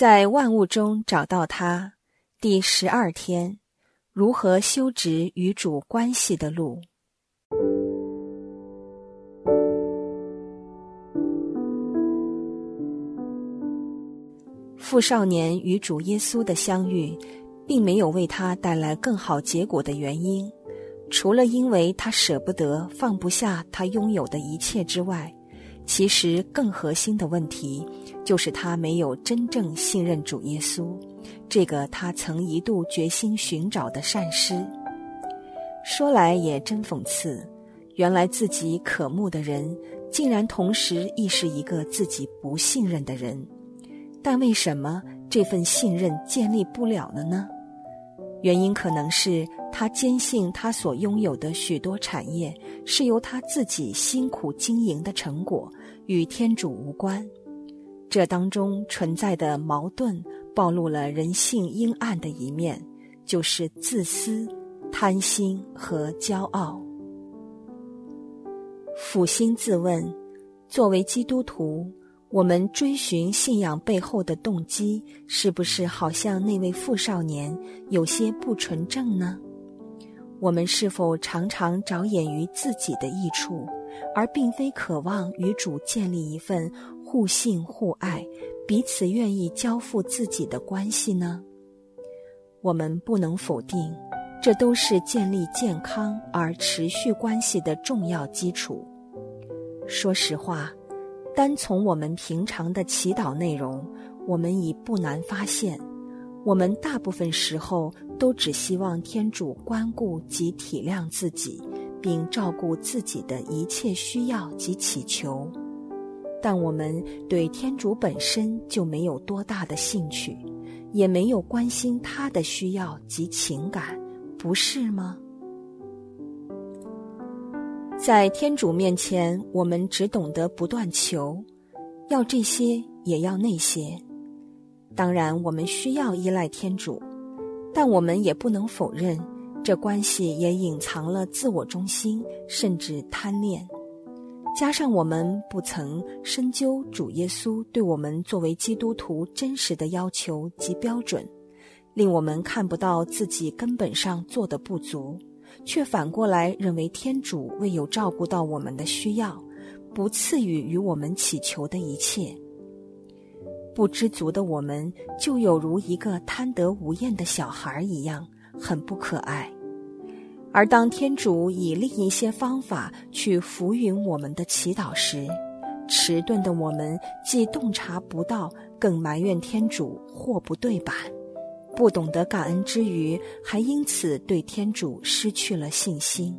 在万物中找到他。第十二天，如何修直与主关系的路？富少年与主耶稣的相遇，并没有为他带来更好结果的原因，除了因为他舍不得、放不下他拥有的一切之外。其实更核心的问题，就是他没有真正信任主耶稣，这个他曾一度决心寻找的善师。说来也真讽刺，原来自己渴慕的人，竟然同时亦是一个自己不信任的人。但为什么这份信任建立不了了呢？原因可能是他坚信他所拥有的许多产业是由他自己辛苦经营的成果，与天主无关。这当中存在的矛盾，暴露了人性阴暗的一面，就是自私、贪心和骄傲。抚心自问，作为基督徒。我们追寻信仰背后的动机，是不是好像那位富少年有些不纯正呢？我们是否常常着眼于自己的益处，而并非渴望与主建立一份互信互爱、彼此愿意交付自己的关系呢？我们不能否定，这都是建立健康而持续关系的重要基础。说实话。单从我们平常的祈祷内容，我们已不难发现，我们大部分时候都只希望天主关顾及体谅自己，并照顾自己的一切需要及祈求，但我们对天主本身就没有多大的兴趣，也没有关心他的需要及情感，不是吗？在天主面前，我们只懂得不断求，要这些也要那些。当然，我们需要依赖天主，但我们也不能否认，这关系也隐藏了自我中心，甚至贪恋。加上我们不曾深究主耶稣对我们作为基督徒真实的要求及标准，令我们看不到自己根本上做的不足。却反过来认为天主未有照顾到我们的需要，不赐予与我们祈求的一切。不知足的我们，就有如一个贪得无厌的小孩一样，很不可爱。而当天主以另一些方法去抚允我们的祈祷时，迟钝的我们既洞察不到，更埋怨天主货不对版。不懂得感恩之余，还因此对天主失去了信心。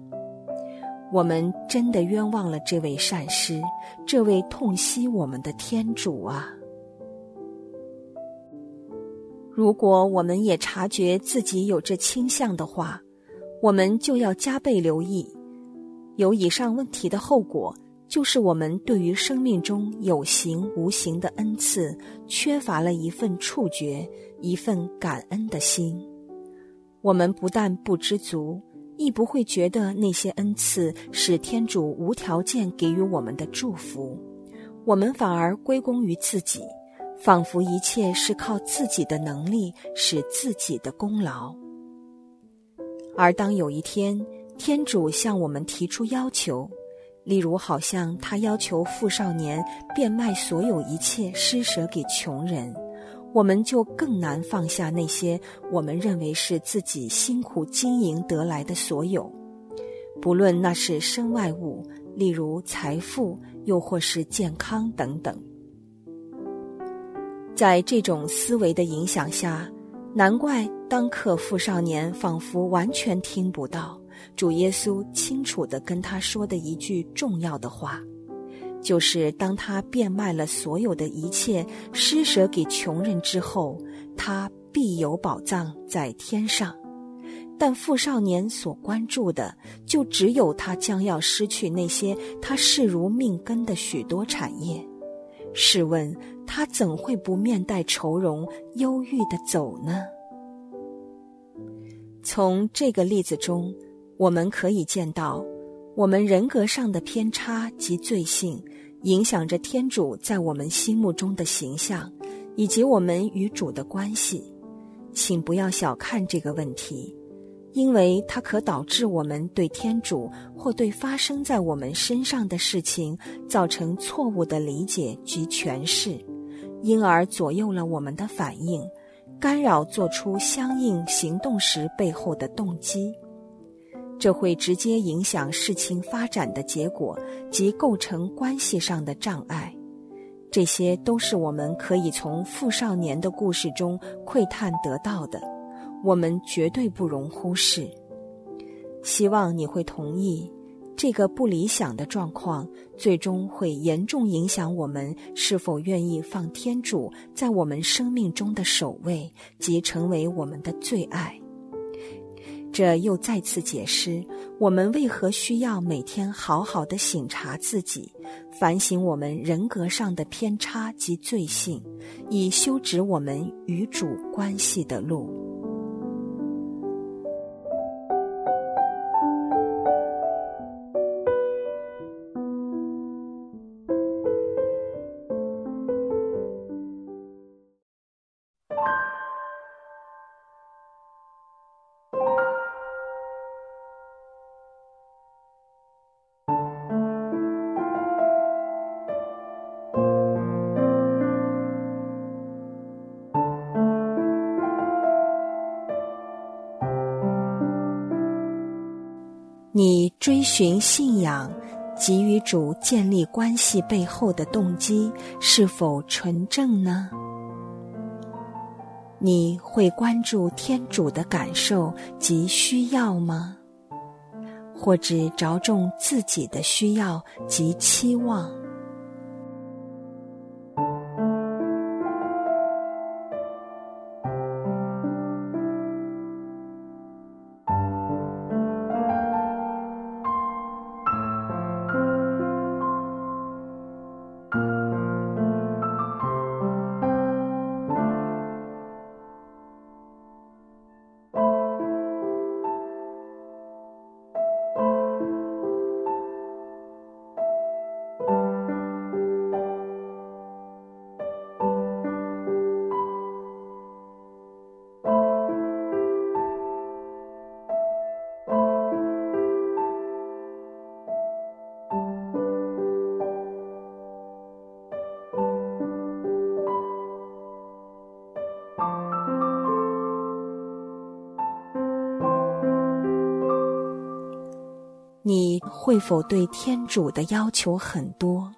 我们真的冤枉了这位善师，这位痛惜我们的天主啊！如果我们也察觉自己有这倾向的话，我们就要加倍留意。有以上问题的后果，就是我们对于生命中有形无形的恩赐，缺乏了一份触觉。一份感恩的心，我们不但不知足，亦不会觉得那些恩赐是天主无条件给予我们的祝福，我们反而归功于自己，仿佛一切是靠自己的能力，是自己的功劳。而当有一天天主向我们提出要求，例如好像他要求富少年变卖所有一切，施舍给穷人。我们就更难放下那些我们认为是自己辛苦经营得来的所有，不论那是身外物，例如财富，又或是健康等等。在这种思维的影响下，难怪当刻富少年仿佛完全听不到主耶稣清楚的跟他说的一句重要的话。就是当他变卖了所有的一切，施舍给穷人之后，他必有宝藏在天上。但富少年所关注的，就只有他将要失去那些他视如命根的许多产业。试问他怎会不面带愁容、忧郁的走呢？从这个例子中，我们可以见到。我们人格上的偏差及罪性，影响着天主在我们心目中的形象，以及我们与主的关系，请不要小看这个问题，因为它可导致我们对天主或对发生在我们身上的事情造成错误的理解及诠释，因而左右了我们的反应，干扰做出相应行动时背后的动机。这会直接影响事情发展的结果及构成关系上的障碍。这些都是我们可以从富少年的故事中窥探得到的，我们绝对不容忽视。希望你会同意，这个不理想的状况最终会严重影响我们是否愿意放天主在我们生命中的首位，及成为我们的最爱。这又再次解释我们为何需要每天好好的省察自己，反省我们人格上的偏差及罪性，以修直我们与主关系的路。追寻信仰、给予主建立关系背后的动机是否纯正呢？你会关注天主的感受及需要吗？或者着重自己的需要及期望？会否对天主的要求很多，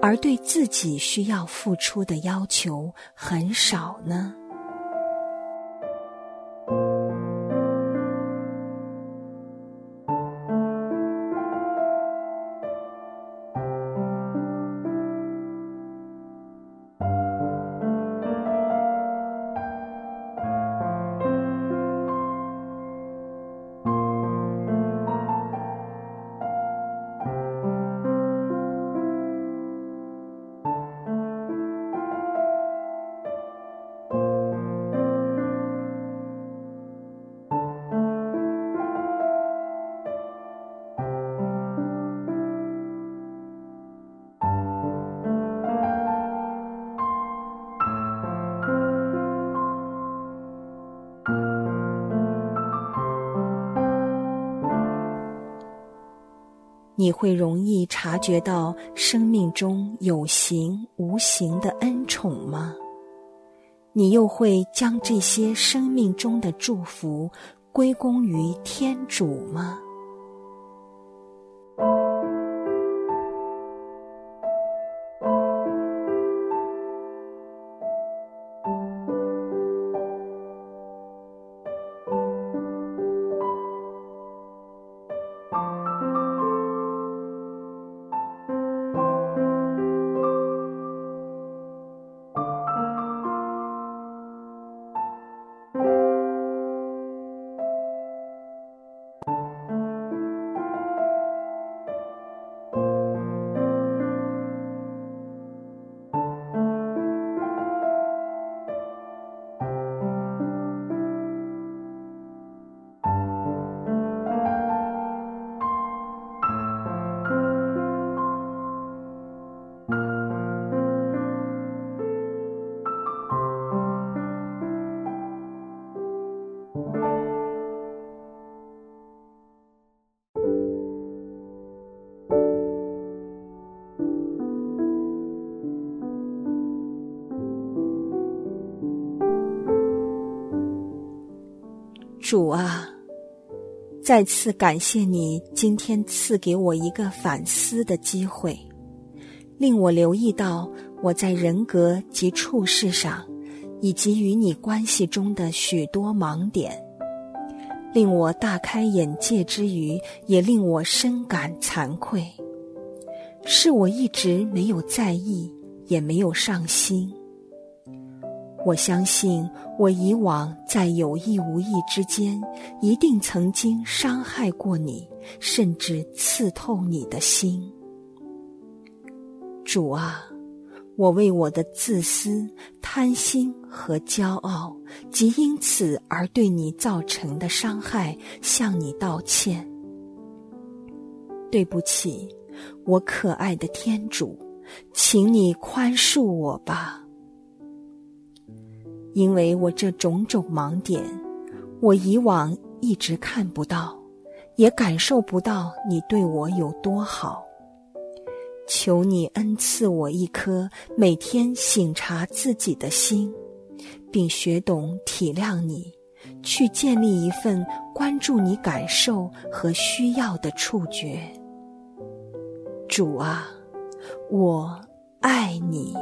而对自己需要付出的要求很少呢？你会容易察觉到生命中有形无形的恩宠吗？你又会将这些生命中的祝福归功于天主吗？主啊，再次感谢你今天赐给我一个反思的机会，令我留意到我在人格及处事上，以及与你关系中的许多盲点，令我大开眼界之余，也令我深感惭愧。是我一直没有在意，也没有上心。我相信，我以往在有意无意之间，一定曾经伤害过你，甚至刺透你的心。主啊，我为我的自私、贪心和骄傲，及因此而对你造成的伤害，向你道歉。对不起，我可爱的天主，请你宽恕我吧。因为我这种种盲点，我以往一直看不到，也感受不到你对我有多好。求你恩赐我一颗每天醒察自己的心，并学懂体谅你，去建立一份关注你感受和需要的触觉。主啊，我爱你。